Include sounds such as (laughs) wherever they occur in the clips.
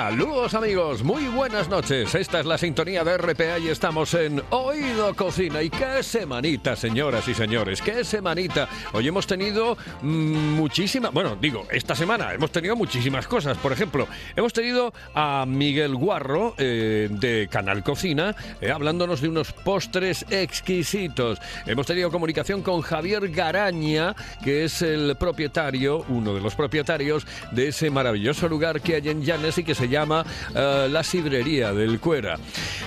Saludos amigos, muy buenas noches. Esta es la sintonía de RPA y estamos en Oído Cocina. Y qué semanita, señoras y señores, qué semanita. Hoy hemos tenido mm, muchísimas, bueno, digo, esta semana hemos tenido muchísimas cosas. Por ejemplo, hemos tenido a Miguel Guarro eh, de Canal Cocina eh, hablándonos de unos postres exquisitos. Hemos tenido comunicación con Javier Garaña, que es el propietario, uno de los propietarios de ese maravilloso lugar que hay en Llanes y que se llama eh, La Sidrería del Cuera.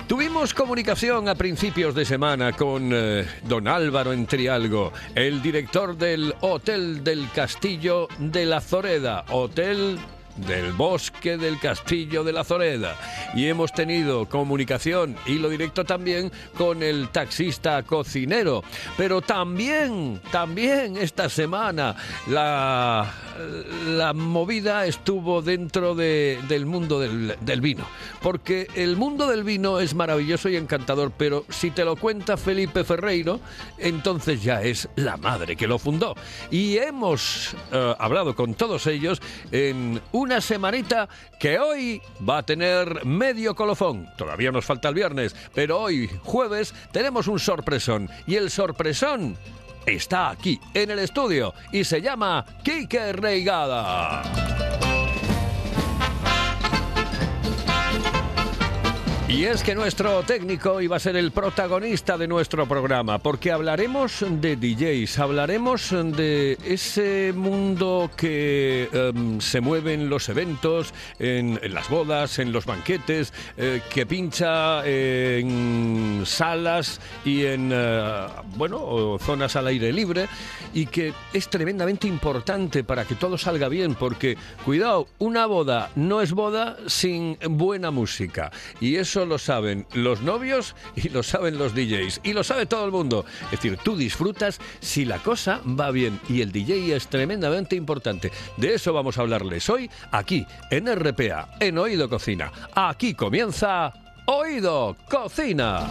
Tuvimos comunicación a principios de semana con eh, don Álvaro Entrialgo, el director del Hotel del Castillo de la Zoreda, Hotel del bosque del castillo de la Zoreda. Y hemos tenido comunicación y lo directo también con el taxista cocinero. Pero también también esta semana la, la movida estuvo dentro de, del mundo del, del vino porque el mundo del vino es maravilloso y encantador pero si te lo cuenta Felipe Ferreiro entonces ya es la madre que lo fundó y hemos eh, hablado con todos ellos en una semanita que hoy va a tener medio colofón. Todavía nos falta el viernes, pero hoy, jueves, tenemos un sorpresón. Y el sorpresón está aquí, en el estudio, y se llama Quique Reigada. Y es que nuestro técnico iba a ser el protagonista de nuestro programa, porque hablaremos de DJs, hablaremos de ese mundo que em, se mueve en los eventos, en, las bodas, en los banquetes, eh, que pincha en salas y en, eh, bueno, zonas al aire libre, y que es tremendamente importante para que todo salga bien, porque, cuidado, una boda no es boda sin buena música, y eso lo saben los novios y lo saben los DJs y lo sabe todo el mundo. Es decir, tú disfrutas si la cosa va bien y el DJ es tremendamente importante. De eso vamos a hablarles hoy aquí en RPA, en Oído Cocina. Aquí comienza Oído Cocina.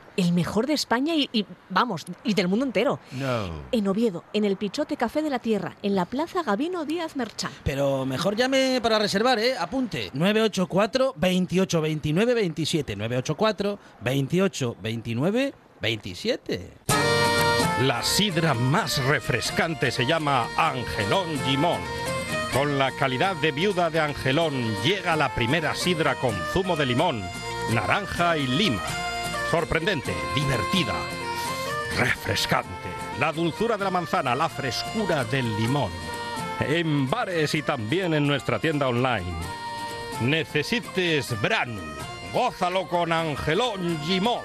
El mejor de España y, y, vamos, y del mundo entero. No. En Oviedo, en el Pichote Café de la Tierra, en la Plaza Gabino Díaz Merchán. Pero mejor llame para reservar, ¿eh? Apunte. 984 28 29 27. 984 28 29 27. La sidra más refrescante se llama Angelón Gimón. Con la calidad de viuda de Angelón llega la primera sidra con zumo de limón, naranja y lima. Sorprendente, divertida, refrescante. La dulzura de la manzana, la frescura del limón. En bares y también en nuestra tienda online. Necesites Branu. Gózalo con Angelón Gimón.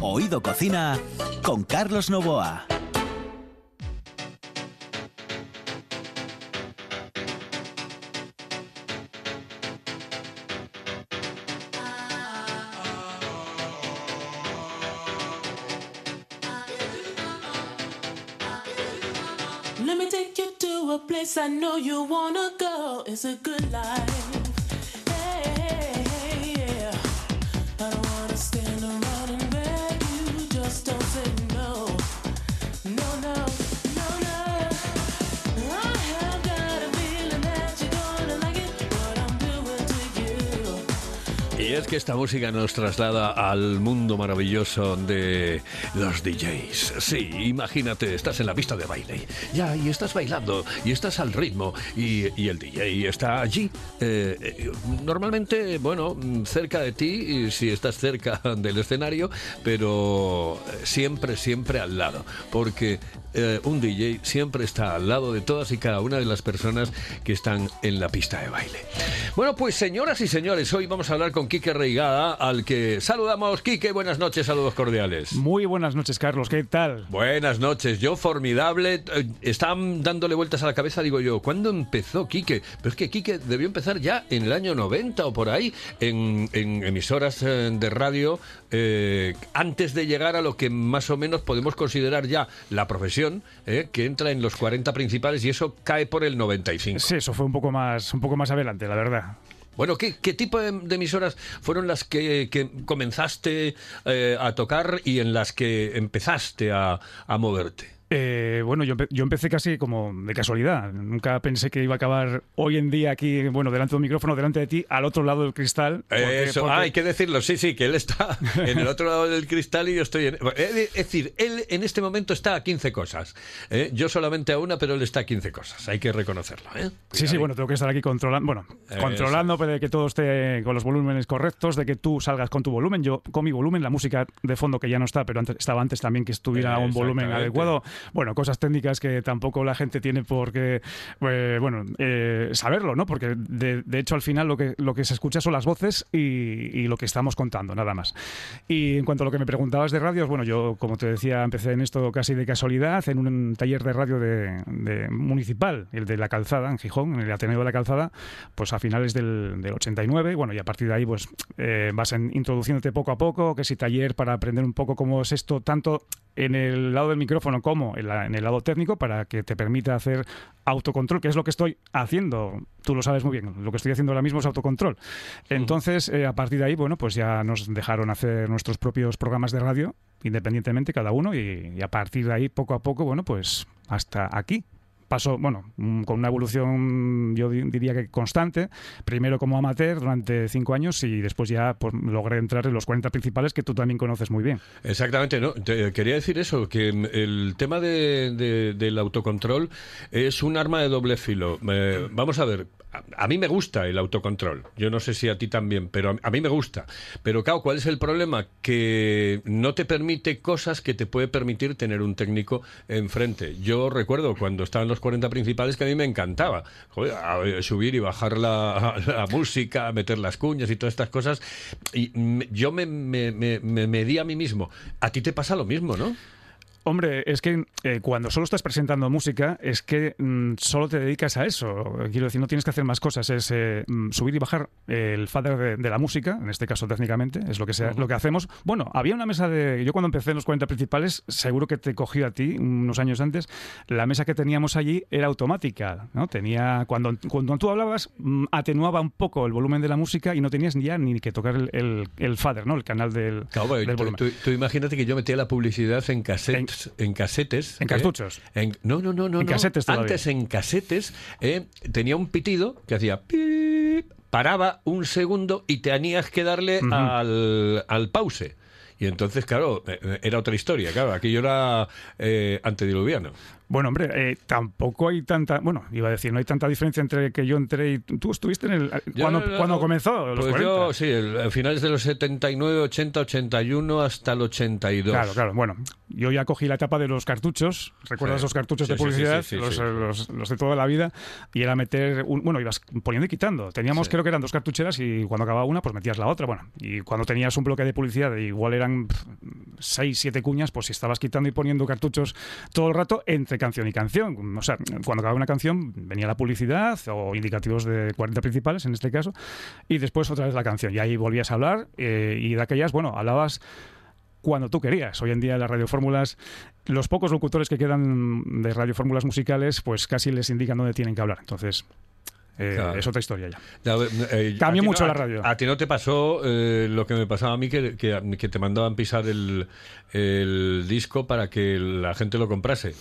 Oído Cocina con Carlos Novoa. I know you wanna go. It's a good life. Que esta música nos traslada al mundo maravilloso de los DJs. Sí, imagínate, estás en la pista de baile, ya, y estás bailando, y estás al ritmo, y, y el DJ está allí. eh, eh, normalmente, bueno, cerca de ti, si estás cerca (laughs) del escenario, pero eh, siempre, siempre al lado, porque eh, un DJ siempre está al lado de todas y cada una de las personas que están en la pista de baile. Bueno, pues señoras y señores, hoy vamos a hablar con Quique Reigada, al que saludamos. Quique, buenas noches, saludos cordiales. Muy buenas noches, Carlos. ¿Qué tal? Buenas noches, yo formidable. Eh, Están dándole vueltas a la cabeza, digo yo, ¿cuándo empezó Quique? Pero es que Quique debió empezar ya en el año 90 o por ahí, en, en emisoras eh, de radio, eh, antes de llegar a lo que más o menos podemos considerar ya la profesión, eh, que entra en los 40 principales y eso cae por el 95. Sí, eso fue un poco más, un poco más adelante, la verdad. Bueno, ¿qué, qué tipo de, de emisoras fueron las que, que comenzaste eh, a tocar y en las que empezaste a, a moverte? Eh, bueno, yo, empe- yo empecé casi como de casualidad. Nunca pensé que iba a acabar hoy en día aquí, bueno, delante de un micrófono, delante de ti, al otro lado del cristal. porque- Eso, porque- ah, hay que decirlo, sí, sí, que él está en el otro lado del cristal y yo estoy en... Es decir, él en este momento está a 15 cosas. ¿eh? Yo solamente a una, pero él está a 15 cosas. Hay que reconocerlo. ¿eh? Sí, sí, bueno, tengo que estar aquí controlando, bueno, Eso controlando de que todo esté con los volúmenes correctos, de que tú salgas con tu volumen, yo con mi volumen, la música de fondo que ya no está, pero antes, estaba antes también que estuviera un volumen adecuado. Bueno, cosas técnicas que tampoco la gente tiene por qué, eh, bueno, eh, saberlo, ¿no? Porque de, hecho al final lo que, lo que se escucha son las voces y, lo que estamos contando, nada más. Y en cuanto a lo que me preguntabas de radios, bueno, yo como te decía, empecé en esto casi de casualidad, en un taller de radio de, municipal, el de La Calzada, en Gijón, en el Ateneo de La Calzada, pues a finales del, del 89, bueno, y a partir de ahí pues eh, vas introduciéndote poco a poco, que si taller para aprender un poco cómo es esto, tanto en el lado del micrófono como en, la- en el lado técnico, para que te permita hacer autocontrol, que es lo que estoy haciendo. Tú lo sabes muy bien, lo que estoy haciendo ahora mismo es autocontrol. Entonces, eh, a partir de ahí, bueno, pues ya nos dejaron hacer nuestros propios programas de radio, independientemente cada uno, y, y a partir de ahí, poco a poco, bueno, pues hasta aquí. Pasó, bueno, mm, con una evolución, yo di- diría que constante, primero como amateur durante cinco años y después ya pues, logré entrar en los 40 principales que tú también conoces muy bien. Exactamente, no. Te- quería decir eso, que mm, el tema de, de- del autocontrol es un arma de doble filo. Eh, vamos a ver, a, mí me gusta el autocontrol. Yo no sé si a ti también, pero a, mí me gusta. Pero claro, ¿cuál es el problema? Que no te permite cosas que te puede permitir tener un técnico enfrente. Yo recuerdo cuando estaban los 40 principales que a mí me encantaba subir y bajar la, (laughs) la música, meter las cuñas y todas estas cosas. Y me- yo me, me, me, me medí a mí mismo. A ti te pasa lo mismo, ¿no? Hombre, es que eh, cuando solo estás presentando música, es que mm, solo te dedicas a eso. Quiero decir, no tienes que hacer más cosas. Es eh, mm, subir y bajar el fader de, de la música, en este caso técnicamente, es lo que, sea, lo que hacemos. Bueno, había una mesa de. Yo cuando empecé en los 40 principales, seguro que te cogí a ti unos años antes. La mesa que teníamos allí era automática. ¿no? Tenía, cuando, cuando tú hablabas, mm, atenuaba un poco el volumen de la música y no tenías ya ni que tocar el, el, el fader, ¿no? el canal del, Claro, del tú, volumen. tú- tú imagínate que yo metía la publicidad en casetes. En, casetes. En ¿eh? cartuchos. En- no, no, no, no. En no. casetes todavía. Antes en casetes eh, tenía un pitido que hacía pip, paraba un segundo y tenías que darle al, al pause. Y entonces, claro, eh, era otra historia, claro, aquello era eh, antediluviano. Bueno, hombre, eh, tampoco hay tanta. Bueno, iba a decir, no hay tanta diferencia entre que yo entré y tú estuviste en el. Yo, cuando, no, cuando no, comenzó, los pues 40. yo, sí, el- a finales de los 79, 80, 81 hasta el 82. Claro, claro. Bueno, yo ya cogí la etapa de los cartuchos. ¿Recuerdas Sí. los cartuchos Sí, de publicidad? sí, los, eh, los- los de toda la vida. Y era meter. Un, bueno, ibas poniendo y quitando. Teníamos, creo que eran dos cartucheras y cuando acababa una, pues metías la otra. Bueno, y cuando tenías un bloque de publicidad, igual eran pf, seis, siete cuñas, pues si estabas quitando y poniendo cartuchos todo el rato entre canción y canción. O sea, cuando acababa una canción, venía la publicidad o indicativos de 40 principales, en este caso, y después otra vez la canción. Y ahí volvías a hablar eh, y de aquellas, bueno, hablabas cuando tú querías. Hoy en día las radiofórmulas, los pocos locutores que quedan de radiofórmulas musicales, pues casi les indican dónde tienen que hablar. Entonces, eh, Claro. es otra historia ya. Ya, eh, Cambió mucho no- la a- radio. A, ti no te pasó eh, lo que me pasaba a mí, que, que- que te mandaban pisar el, el disco para que la gente lo comprase.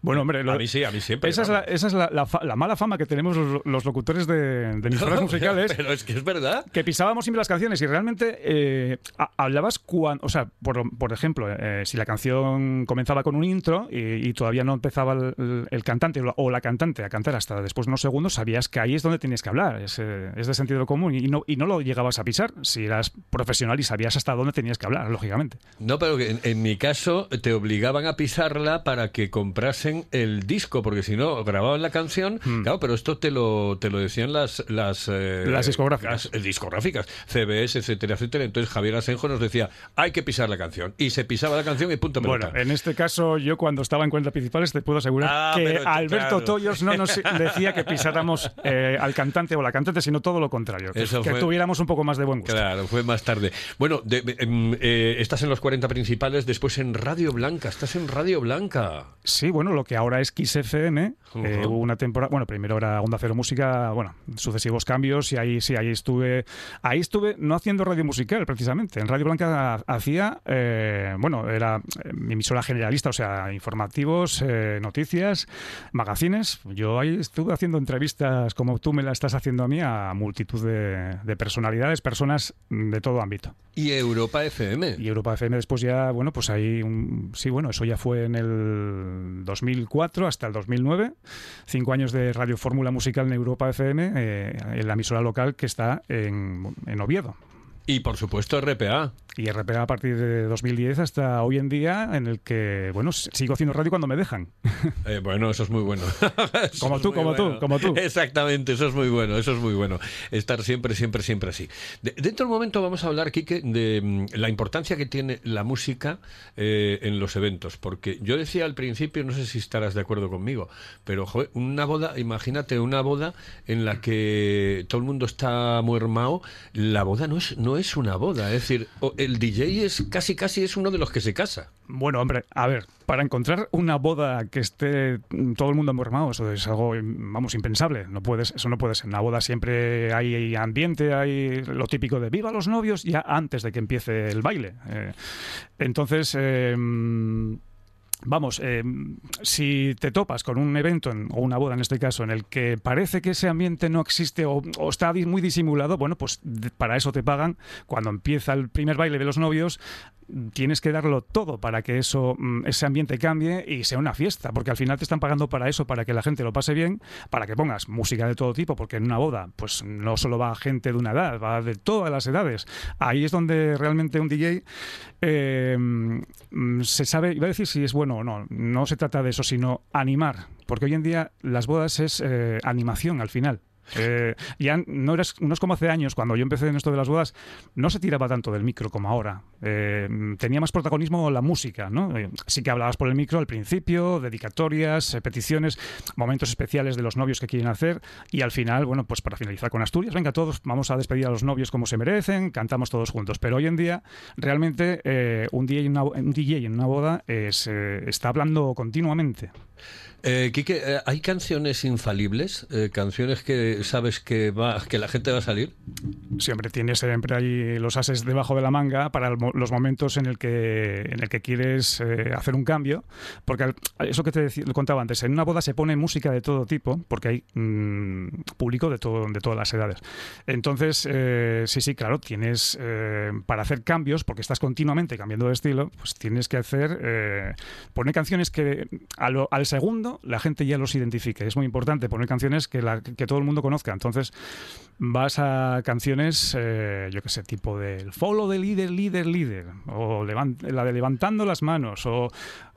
Bueno, hombre, lo- a mí sí, a mí siempre. esa es, la, vamos. esa es la, la fa- la mala fama que tenemos los, los locutores de, de emisoras (laughs) musicales. Pero es que es verdad. que pisábamos siempre las canciones y realmente eh, ha- hablabas cuando, o sea, por, por ejemplo, eh, si la canción comenzaba con un intro y, y todavía no empezaba el, cantante o la- cantante a cantar hasta después de unos segundos, sabías que ahí es donde tenías que hablar, es, eh, es de sentido común y no, y no lo llegabas a pisar si eras profesional y sabías hasta dónde tenías que hablar, lógicamente. No, pero en, en mi caso te obligaban a pisarla para que el disco, porque si no, grababan la canción, claro, pero esto te lo, te lo decían las... Las, eh. Las discográficas. las, eh, discográficas, CBS, etcétera, etcétera. Entonces Javier Asenjo nos decía, hay que pisar la canción. Y se pisaba la canción y punto. Bueno, en este caso, yo cuando estaba en cuentas principales te puedo asegurar Ah, que Alberto claro. Toyos no nos (laughs) decía que pisáramos eh, al cantante o la cantante, sino todo lo contrario, que, Eso que fue- tuviéramos un poco más de buen gusto. Claro, fue más tarde. Bueno, de- em, eh, estás en los 40 principales, después en Radio Blanca. Estás en Radio Blanca. Sí, bueno, lo que ahora es Eh, hubo una temporada, bueno, primero era Onda Cero Música, bueno, sucesivos cambios y ahí sí, ahí estuve, ahí estuve no haciendo radio musical precisamente, en Radio Blanca ha- hacía, eh, bueno, era eh, mi emisora generalista, o sea, informativos, eh, noticias, magazines, yo ahí estuve haciendo entrevistas como tú me la estás haciendo a mí a multitud de, de personalidades, personas de todo ámbito. Y Europa FM. Y Europa FM después ya, bueno, pues ahí, un- sí, bueno, eso ya fue en el 2004 hasta el 2009. Cinco años de Radio Fórmula Musical en Europa FM, eh, en la emisora local que está en, en Oviedo. Y por supuesto RPA. Y RPA a partir de 2010 hasta hoy en día, en el que, bueno, sigo haciendo radio cuando me dejan. (laughs) Eh, bueno, eso es muy bueno. (laughs) Como tú, como tú, como tú. Exactamente, eso es muy bueno, eso es muy bueno. Estar siempre, siempre, siempre así. De- dentro de un momento vamos a hablar, Quique, de mm, la importancia que tiene la música eh, en los eventos. Porque yo decía al principio, no sé si estarás de acuerdo conmigo, pero joder, una boda, imagínate una boda en la que todo el mundo está muy hermao, la boda no es, no es una boda. Es decir, el DJ es casi, casi es uno de los que se casa. Bueno, hombre, a ver, para encontrar una boda que esté mm, todo el mundo embormado, eso es algo, vamos, impensable. No puedes, eso no puede ser. En la boda siempre hay ambiente, hay lo típico de viva los novios ya antes de que empiece el baile. Eh, entonces, eh, mm, Vamos, eh, si te topas con un evento en- o una boda en este caso en el que parece que ese ambiente no existe o, está muy disimulado, bueno, pues para eso te pagan. Cuando empieza el primer baile de los novios, tienes que darlo todo para que eso, mm, ese ambiente cambie y sea una fiesta, porque al final te están pagando para eso, para que la gente lo pase bien, para que pongas música de todo tipo, porque en una boda, pues no solo va gente de una edad, va de todas las edades. Ahí es donde realmente un DJ eh, mm, se sabe, iba a decir si es bueno o no, no se trata de eso, sino animar, porque hoy en día las bodas es eh, animación al final. Eh, ya no, eras, no es como hace años, cuando yo empecé en esto de las bodas, no se tiraba tanto del micro como ahora. Eh, tenía más protagonismo la música, ¿no? Eh, sí que hablabas por el micro al principio, dedicatorias, peticiones, momentos especiales de los novios que quieren hacer y al final, bueno, pues para finalizar con Asturias, venga todos, vamos a despedir a los novios como se merecen, cantamos todos juntos. Pero hoy en día, realmente, un, DJ en una, un DJ en una boda se está hablando continuamente. Eh, eh, ¿hay canciones infalibles? Eh, ¿Canciones que sabes que, va, que la gente va a salir? Siempre tienes siempre ahí los ases debajo de la manga para los momentos en el que en el que quieres eh, hacer un cambio. Porque eso que te decí- lo contaba antes en una boda se pone música de todo tipo porque hay mm, público de todo de todas las edades. Entonces eh, sí sí claro tienes eh, para hacer cambios porque estás continuamente cambiando de estilo pues tienes que hacer eh, poner canciones que al segundo la gente ya los identifique. Es muy importante poner canciones que, la- que todo el mundo conozca. Entonces vas a canciones, eh, yo qué sé, tipo del follow de líder, líder, líder, o la de levantando las manos, o,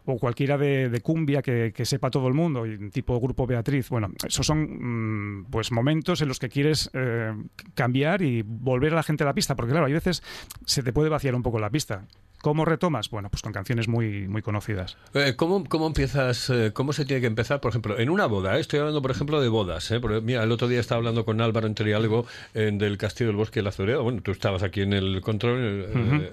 o cualquiera de, de cumbia que, que sepa todo el mundo, tipo grupo Beatriz. Bueno, esos son mm, pues momentos en los que quieres eh, cambiar y volver a la gente a la pista, porque claro, hay veces se te puede vaciar un poco la pista. ¿Cómo retomas? Bueno, pues con canciones muy, muy conocidas. Eh, ¿cómo, ¿Cómo empiezas? eh, ¿Cómo se tiene que empezar? Por ejemplo, en una boda. ¿eh? Estoy hablando, por ejemplo, de bodas. ¿eh? Porque, mira, el otro día estaba hablando con Álvaro entre algo eh, del Castillo del Bosque de la Zoreda. Bueno, tú estabas aquí en el control,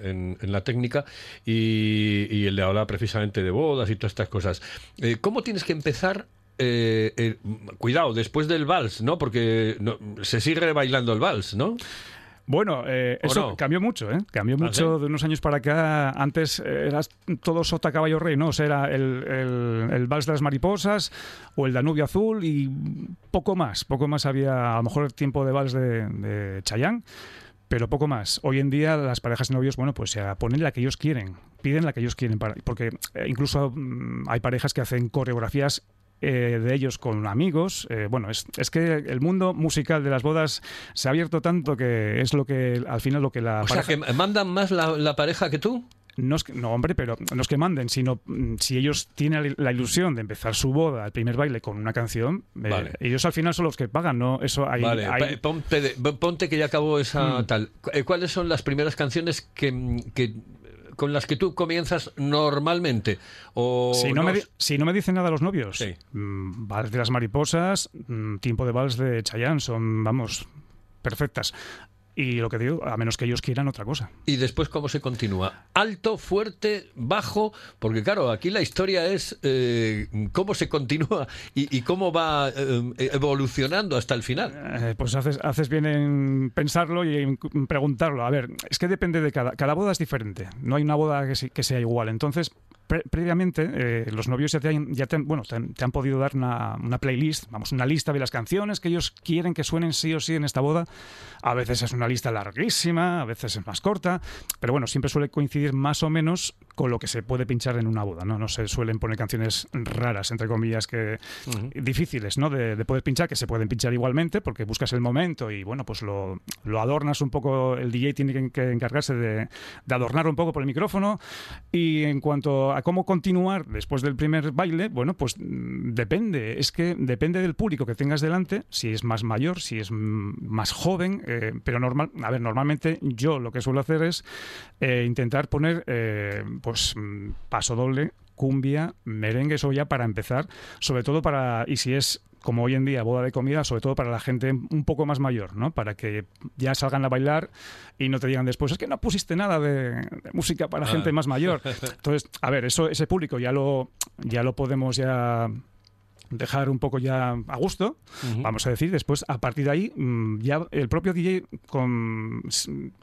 en, en la técnica, y, y él le hablaba precisamente de bodas y todas estas cosas. ¿Cómo tienes que empezar? eh, eh, cuidado, después del vals, ¿no? Porque no- se sigue bailando el vals, ¿no? Bueno, eh, ¿O eso no? cambió mucho, ¿eh? Cambió ¿Ah, mucho de unos años para acá. Antes eh, eras todo sota caballo rey, ¿no? O sea, era el, el, el vals de las mariposas o el Danubio azul y poco más. Poco más había, a lo mejor, tiempo de vals de, de Chayanne, pero poco más. Hoy en día las parejas de novios, bueno, pues se ponen la que ellos quieren, piden la que ellos quieren, para, porque eh, incluso mm, hay parejas que hacen coreografías eh, de ellos con amigos. Eh, bueno, es, es que el mundo musical de las bodas se ha abierto tanto que es lo que al final lo que la O sea, que mandan más la, la pareja que tú. no, es que- no, hombre, pero no es que manden, sino mm, si ellos tienen la ilusión de empezar su boda, el primer baile con una canción, eh, Vale. ellos al final son los que pagan, ¿no? Eso hay, vale, hay- ponte, ponte que ya acabó esa Mm. tal. Cu- ¿Cuáles son las primeras canciones que, que- con las que tú comienzas normalmente? O Si no, me, di- si no me dicen nada los novios, Sí. mm, Vals de las mariposas, mm, tiempo de vals de Chayanne, son, vamos, perfectas. Y lo que digo, a menos que ellos quieran otra cosa. Y después, ¿cómo se continúa? Alto, fuerte, bajo, porque claro, aquí la historia es eh, cómo se continúa y, y cómo va eh, evolucionando hasta el final. Eh, pues haces, haces bien en pensarlo y en preguntarlo. A ver, es que depende de cada... Cada boda es diferente. No hay una boda que, se- que sea igual. Entonces, pre- previamente, eh, los novios ya te han, ya bueno, te han, te han podido dar una, una playlist, vamos, una lista de las canciones que ellos quieren que suenen sí o sí en esta boda. A veces es una lista larguísima, a veces es más corta, pero bueno, siempre suele coincidir más o menos con lo que se puede pinchar en una boda, ¿no? No se suelen poner canciones raras, entre comillas, que difíciles, ¿no? De, de poder pinchar, que se pueden pinchar igualmente, porque buscas el momento y, bueno, pues lo, lo adornas un poco, el DJ tiene que, encargarse de, de adornarlo un poco por el micrófono. Y en cuanto a cómo continuar después del primer baile, bueno, pues depende, es que depende del público que tengas delante, si es más mayor, si es más joven, eh, pero normal, a ver, normalmente yo lo que suelo hacer es eh, intentar poner, eh, pues, mm, paso doble, cumbia, merengue, eso ya para empezar, sobre todo para, y si es como hoy en día, boda de comida, sobre todo para la gente un poco más mayor, ¿no? Para que ya salgan a bailar y no te digan después, es que no pusiste nada de, de música para Ah. gente más mayor. (laughs) Entonces, a ver, eso, ese público ya lo, ya lo podemos ya dejar un poco ya a gusto, vamos a decir, después a partir de ahí mm, ya el propio DJ con,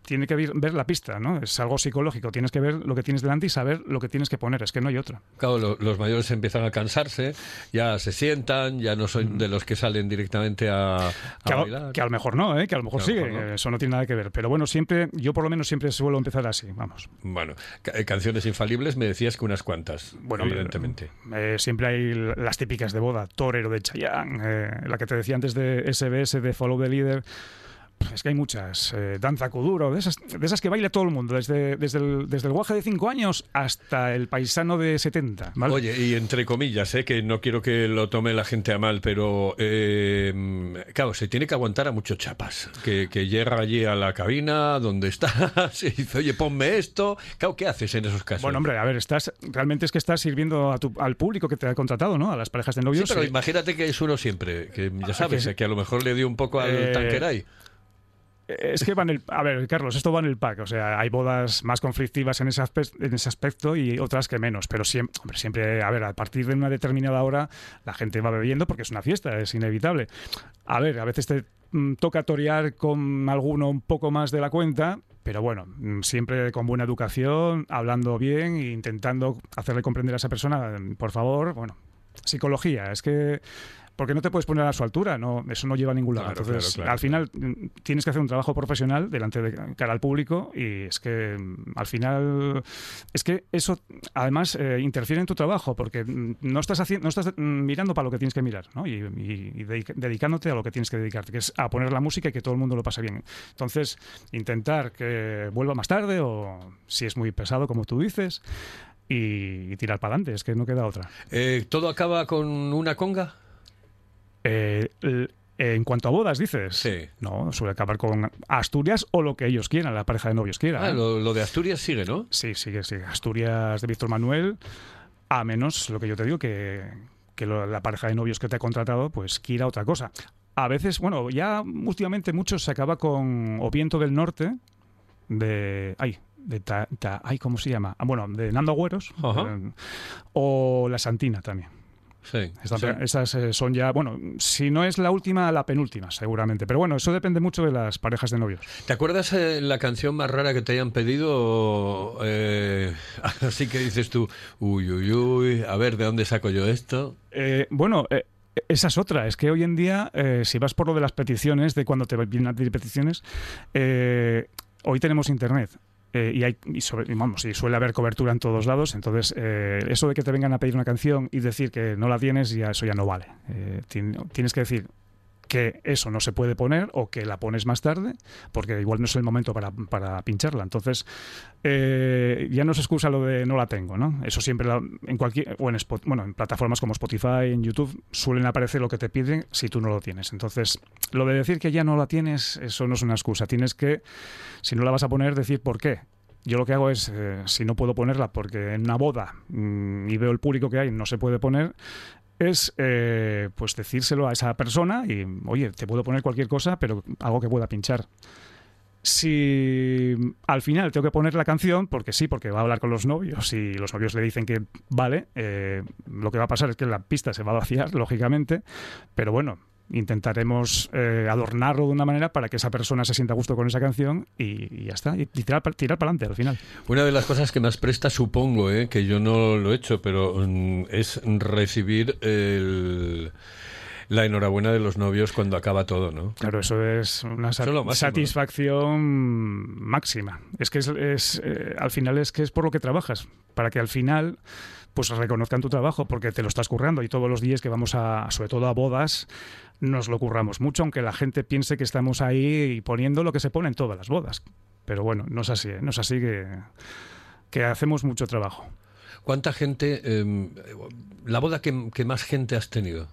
tiene que ver, la pista, ¿no? Es algo psicológico, tienes que ver lo que tienes delante y saber lo que tienes que poner, es que no hay otra. Claro, lo- los mayores empiezan a cansarse, ya se sientan, ya no son de los que salen directamente a, a Que a, bailar. que a lo mejor no, ¿eh? que a lo mejor no. eso no tiene nada que ver. Pero bueno, siempre, yo por lo menos siempre suelo empezar así, vamos. Bueno, eh, canciones infalibles me decías que unas cuantas, Bueno, evidentemente. Eh, siempre hay las típicas de boda, Torero de Chayanne, eh, la que te decía antes de SBS, de Follow the Leader. Es que hay muchas. Eh, Danza Kuduro, de esas, de esas que baila todo el mundo, desde, desde, el, desde el guaje de 5 años hasta el paisano de 70. ¿vale? Oye, y entre comillas, ¿eh? que no quiero que lo tome la gente a mal, pero eh, claro, se tiene que aguantar a muchos chapas, que, que llega allí a la cabina donde estás (laughs) y dice, oye, ponme esto. Claro, ¿qué haces en esos casos? Bueno, hombre, a ver, estás realmente es que estás sirviendo a tu- al público que te ha contratado, ¿no? A las parejas de Sí, novios. pero eh, imagínate que es uno siempre, que ya sabes, que- eh, que a lo mejor le dio un poco al Eh, tanqueray. Es que van el. A ver, Carlos, esto va en el pack. O sea, hay bodas más conflictivas en ese, aspe- en ese aspecto y otras que menos. Pero siempre, hombre, siempre, a ver, a partir de una determinada hora la gente va bebiendo porque es una fiesta, es inevitable. A ver, a veces te mm, toca torear con alguno un poco más de la cuenta. Pero bueno, mm, siempre con buena educación, hablando bien e intentando hacerle comprender a esa persona, mm, por favor, bueno, psicología, es que porque no te puedes poner a su altura, no, eso no lleva a ningún lado. Claro, Entonces, claro, claro, al final mm, tienes que hacer un trabajo profesional delante de cara al público y es que mm, al final es que eso además eh, interfiere en tu trabajo porque mm, no estás haciendo no estás mirando para lo que tienes que mirar, ¿no? Y, y- y dedica- dedicándote a lo que tienes que dedicarte, que es a poner la música y que todo el mundo lo pase bien. Entonces, intentar que vuelva más tarde o si es muy pesado como tú dices y, y tirar para adelante, es que no queda otra. Eh, ¿Todo acaba con una conga? Eh, en cuanto a bodas, dices. Sí. No, suele acabar con Asturias o lo que ellos quieran, la pareja de novios quiera. Ah, ¿eh? lo, lo de Asturias sigue, ¿no? Sí, sigue, sigue. Asturias de Víctor Manuel, a menos lo que yo te digo, que, que lo- la pareja de novios que te ha contratado, pues quiera otra cosa. A veces, bueno, ya últimamente mucho se acaba con O Viento del Norte, de. Ay, de ta, ta- ay, ¿cómo se llama? Ah, bueno, de Nando Agüeros, eh, o La Santina también. Sí, Esas eh, son ya, bueno, si no es la última, la penúltima, seguramente. Pero bueno, eso depende mucho de las parejas de novios. ¿Te acuerdas eh, la canción más rara que te hayan pedido? Eh, (laughs) así que dices tú, uy, uy, uy, a ver, ¿de dónde saco yo esto? Eh, bueno, esa es otra. Es que hoy en día, si vas por lo de las peticiones, de cuando te vienen a pedir peticiones, hoy tenemos internet. Eh, y, hay, y, sobre- y vamos, y suele haber cobertura en todos lados. Entonces, eh, eso de que te vengan a pedir una canción y decir que no la tienes, ya eso ya no vale. Eh, tien- tienes que decir que eso no se puede poner o que la pones más tarde, porque igual no es el momento para, para pincharla. Entonces, eh, ya no se excusa lo de no la tengo, ¿no? Eso siempre la- en cualquier o en Spot- bueno, en plataformas como Spotify, en YouTube suelen aparecer lo que te piden si tú no lo tienes. Entonces, lo de decir que ya no la tienes, eso no es una excusa. Tienes que, si no la vas a poner, decir por qué. Yo lo que hago es, eh, si no puedo ponerla porque en una boda mm, y veo el público que hay, no se puede poner, es eh, pues decírselo a esa persona y, oye, te puedo poner cualquier cosa, pero algo que pueda pinchar. Si al final tengo que poner la canción, porque sí, porque va a hablar con los novios y los novios le dicen que vale, eh, lo que va a pasar es que la pista se va a vaciar, lógicamente, pero bueno, intentaremos eh, adornarlo de una manera para que esa persona se sienta a gusto con esa canción y, y ya está, y tirar, tirar para adelante al final. Una de las cosas que más presta, supongo, eh, que yo no lo he hecho, pero mm, es recibir el- la enhorabuena de los novios cuando acaba todo, ¿no? Claro, eso es una satisfacción máxima. Es que es, es, eh, al final es que es por lo que trabajas, para que al final pues reconozcan tu trabajo, porque te lo estás currando y todos los días que vamos a, sobre todo a bodas, nos lo curramos mucho, aunque la gente piense que estamos ahí poniendo lo que se pone en todas las bodas. Pero bueno, no es así, ¿eh? no es así que, que hacemos mucho trabajo. ¿Cuánta gente, eh, la boda que, que más gente has tenido?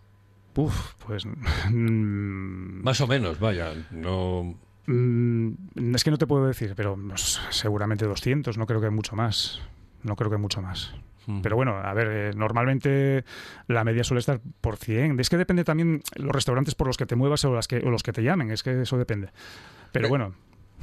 Uf, pues... mm, Más o menos, vaya, no... Mm, es que no te puedo decir, pero pues, seguramente 200, no creo que mucho más. No creo que mucho más. Mm. Pero bueno, a ver, eh, normalmente la media suele estar por 100. Es que depende también los restaurantes por los que te muevas o, las que, o los que te llamen, es que eso depende. Pero Eh, bueno.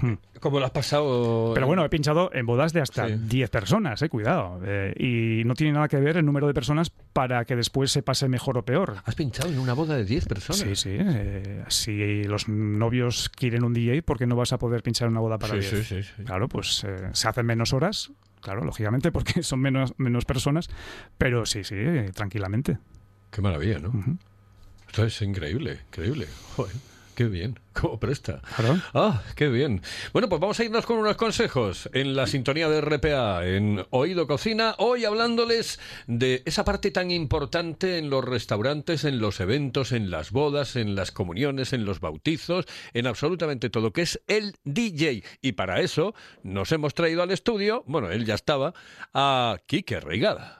hmm. ¿Cómo lo has pasado? Pero bueno, he pinchado en bodas de hasta Sí. 10 personas, eh, cuidado. Eh, y no tiene nada que ver el número de personas para que después se pase mejor o peor. ¿Has pinchado en una boda de 10 personas? Sí, sí. eh, si los novios quieren un DJ, ¿por qué no vas a poder pinchar una boda para Sí, 10? sí, sí, sí. Claro, pues eh, se hacen menos horas, claro, lógicamente, porque (laughs) son menos, menos personas, pero sí, sí, tranquilamente. Qué maravilla, ¿no? Esto es increíble, increíble. Joder, qué bien, (laughs) cómo presta. Ah, qué bien. Bueno, pues vamos a irnos con unos consejos en la sintonía de RPA, en Oído Cocina, hoy hablándoles de esa parte tan importante en los restaurantes, en los eventos, en las bodas, en las comuniones, en los bautizos, en absolutamente todo, que es el DJ. Y para eso nos hemos traído al estudio, bueno, él ya estaba, a Quique Reigada.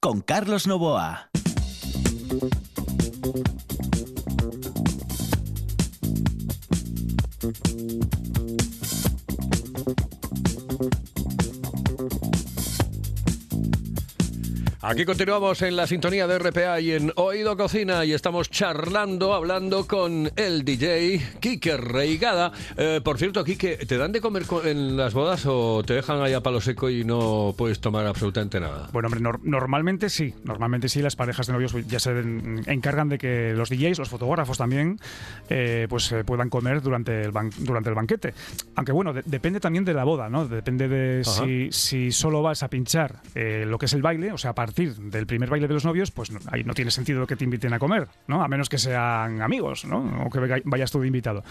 con Carlos Novoa. Aquí continuamos en la sintonía de RPA y en Oído Cocina y estamos charlando, hablando con el DJ Quique Reigada. Eh, por cierto, Quique, ¿te dan de comer co- en las bodas o te dejan ahí a palo seco y no puedes tomar absolutamente nada? Bueno, hombre, nor- normalmente sí, normalmente sí, las parejas de novios ya se en- encargan de que los DJs, los fotógrafos también, eh, pues eh, puedan comer durante el, ban- durante el banquete. Aunque bueno, de- depende también de la boda, ¿no? Depende de si, si solo vas a pinchar eh, lo que es el baile, o sea, a partir partir del primer baile de los novios, pues no, ahí no tiene sentido que te inviten a comer, ¿no? A menos que sean amigos, ¿no? O que vayas tú de invitado.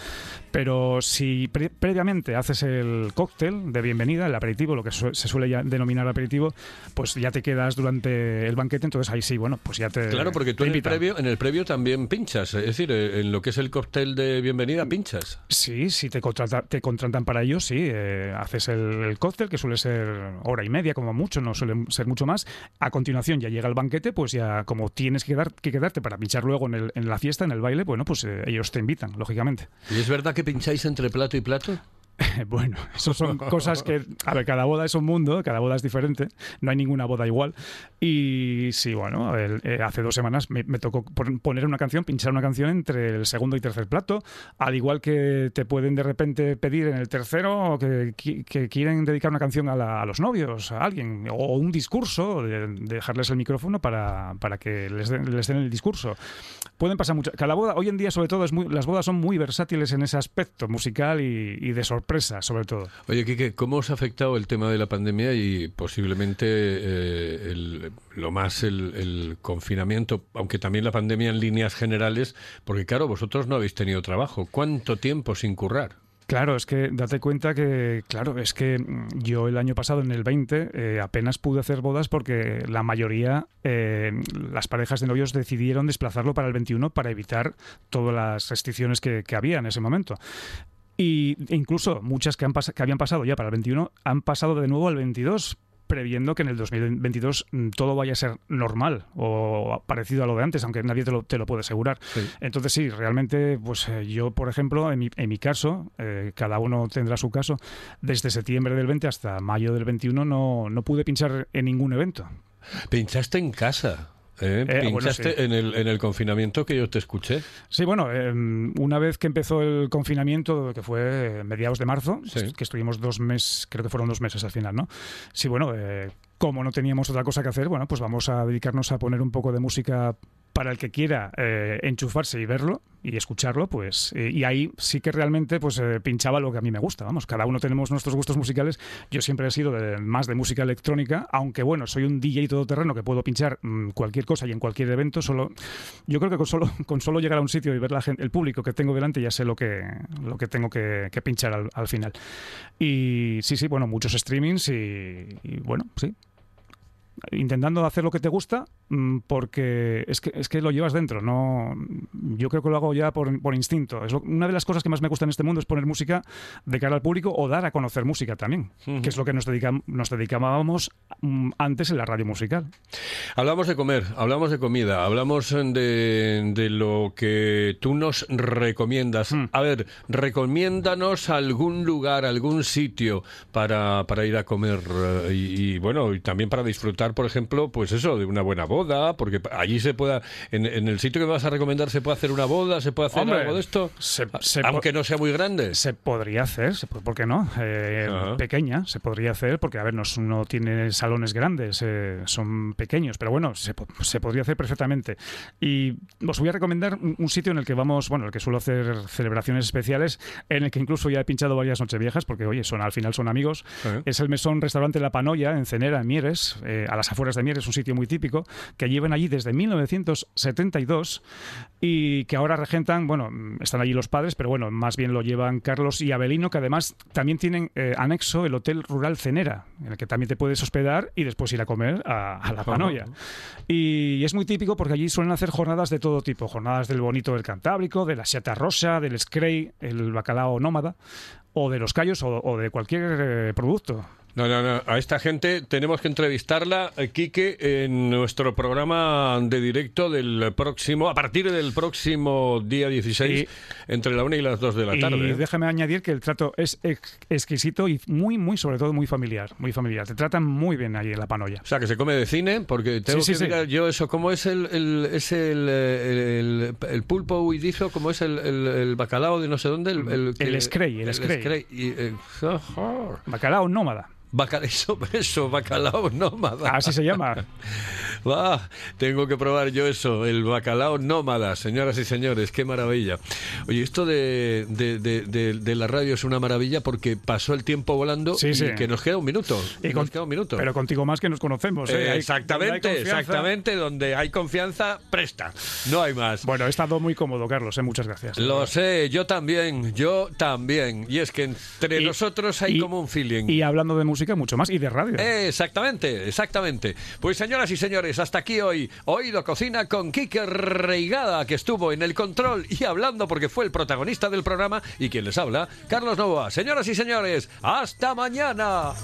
Pero si pre- previamente haces el cóctel de bienvenida, el aperitivo, lo que su- se suele ya denominar aperitivo, pues ya te quedas durante el banquete, entonces ahí sí, bueno, pues ya te Claro, porque tú en el, previo, en el previo también pinchas, es decir, eh, en lo que es el cóctel de bienvenida pinchas. Sí, si te, contrata- te contratan para ello, sí. eh, haces el, el cóctel, que suele ser hora y media como mucho, no suele ser mucho más. A continuación ya llega el banquete, pues ya como tienes que, quedar, que quedarte para pinchar luego en, el- en la fiesta, en el baile, bueno, pues eh, ellos te invitan, lógicamente. ¿Y es verdad que pincháis entre plato y plato? (laughs) bueno, eso son (laughs) cosas que, a ver, cada boda es un mundo, cada boda es diferente, no hay ninguna boda igual. Y sí, bueno, el- eh, hace dos semanas me, me tocó pon- poner una canción, pinchar una canción entre el segundo y tercer plato, al igual que te pueden de repente pedir en el tercero que, qui- que quieren dedicar una canción a, la- a los novios, a alguien, o un discurso, de, de dejarles el micrófono para, para que les den, les den el discurso. Pueden pasar muchas. Cada boda, hoy en día, sobre todo, es muy, las bodas son muy versátiles en ese aspecto musical y, y de sorpresa, sobre todo. Oye, Quique, ¿cómo os ha afectado el tema de la pandemia y posiblemente eh, el- lo más el, el confinamiento, aunque también la pandemia en líneas generales? Porque claro, vosotros no habéis tenido trabajo. ¿Cuánto tiempo sin currar? Claro, es que date cuenta que, claro, es que yo el año pasado, en el 20, eh, apenas pude hacer bodas porque la mayoría, eh, las parejas de novios decidieron desplazarlo para el 21 para evitar todas las restricciones que, que había en ese momento. Y e incluso muchas que, han que habían pasado ya para el 21 han pasado de nuevo al 22 previendo que en el 2022 mm, todo vaya a ser normal o parecido a lo de antes, aunque nadie te lo, te lo puede asegurar. Entonces sí, realmente, pues eh, yo, por ejemplo, en mi, en mi caso, eh, cada uno tendrá su caso, desde septiembre del 20 hasta mayo del 21 no, no pude pinchar en ningún evento. Pinchaste en casa. ¿Eh? Eh, bueno, Pinchaste sí. en, el, en el confinamiento que yo te escuché. Sí, bueno, eh, una vez que empezó el confinamiento, que fue mediados de marzo, Sí. que estuvimos dos meses, creo que fueron dos meses al final, ¿no? Sí, bueno, como no teníamos otra cosa que hacer, bueno, pues vamos a dedicarnos a poner un poco de música para el que quiera eh, enchufarse y verlo y escucharlo, pues, eh, y ahí sí que realmente pues eh, pinchaba lo que a mí me gusta, vamos, cada uno tenemos nuestros gustos musicales, yo siempre he sido más de música electrónica, aunque bueno, soy un DJ todoterreno que puedo pinchar mm, cualquier cosa y en cualquier evento, solo, yo creo que con solo, (laughs) con solo llegar a un sitio y ver el público que tengo delante ya sé lo que, lo que tengo que, pinchar al, al final. Y sí, sí, bueno, muchos streamings y, y bueno, sí, intentando hacer lo que te gusta porque es que, es que lo llevas dentro. No, yo creo que lo hago ya por, por instinto. Es lo- una de las cosas que más me gusta en este mundo es poner música de cara al público o dar a conocer música también, que es lo que nos, dedicam- nos dedicábamos mm, antes en la radio musical. Hablamos de comer, hablamos de comida, hablamos de, de lo que tú nos recomiendas. Hmm. A ver, recomiéndanos algún lugar, algún sitio para, para ir a comer eh, y, y, bueno, y también para disfrutar, por ejemplo, pues eso, de una buena boda, porque allí se pueda, en, en el sitio que me vas a recomendar se puede hacer una boda, se puede hacer Hombre, algo de esto, se- se aunque no sea muy grande. Se podría hacer, se po- ¿por qué no? Eh, pequeña, se podría hacer, porque, a ver, no, no tiene salones grandes, eh, son pequeños, pero bueno, se, se podría hacer perfectamente. Y os voy a recomendar un, un sitio en el que vamos, bueno, el que suelo hacer celebraciones especiales, en el que incluso ya he pinchado varias nocheviejas, porque, oye, son, al final son amigos. Es el mesón restaurante La Panoya, en Cenera, en Mieres, eh, a las afueras de Mieres, un sitio muy típico, que llevan allí desde 1972 y que ahora regentan, bueno, están allí los padres, pero bueno, más bien lo llevan Carlos y Abelino, que además también tienen eh, anexo el Hotel Rural Cenera, en el que también te puedes hospedar y después ir a comer a, a la Panoya. Y es muy típico porque allí suelen hacer jornadas de todo tipo, jornadas del bonito del Cantábrico, de la Seata Rosa, del Scray, el bacalao nómada, o de los callos o, o de cualquier eh, producto. No, no, no. A esta gente tenemos que entrevistarla, eh, Quique, en nuestro programa de directo del próximo, a partir del próximo día 16, Y- entre la una y las 2 de la y tarde. ¿eh? déjame añadir que el trato es ex- exquisito y muy, muy, sobre todo muy familiar, muy familiar. Te tratan muy bien allí en la Panoya. O sea, que se come de cine, porque tengo Sí, sí, que sí. mirar yo eso. ¿Cómo es el, el- es el, el, el pulpo huidizo? ¿Cómo es el, bacalao de no sé dónde? El, el, El scray, el scray. y, eh. Bacalao nómada. Baca- (laughs) eso, eso, bacalao nómada. Así se llama. (laughs) Va, tengo que probar yo eso, el bacalao nómada, señoras y señores, qué maravilla. Oye, esto de, de, de- de- la radio es una maravilla porque pasó el tiempo volando Sí, y sí. que nos queda un minuto. Y nos con- queda un minuto. Pero contigo más que nos conocemos. ¿eh? Donde hay exactamente, confianza- exactamente, donde hay confianza, presta, no hay más. Bueno, he estado muy cómodo, Carlos. ¿eh? Muchas gracias. Lo sé, yo también, yo también. Y es que entre Y- nosotros hay y- como un feeling. Y hablando de música, mucho más. Y de radio. Exactamente, exactamente. Pues señoras y señores, hasta aquí hoy Oído Cocina con Quique Reigada, que estuvo en el control y hablando porque fue el protagonista del programa y quien les habla, Carlos Novoa. Señoras y señores, hasta mañana.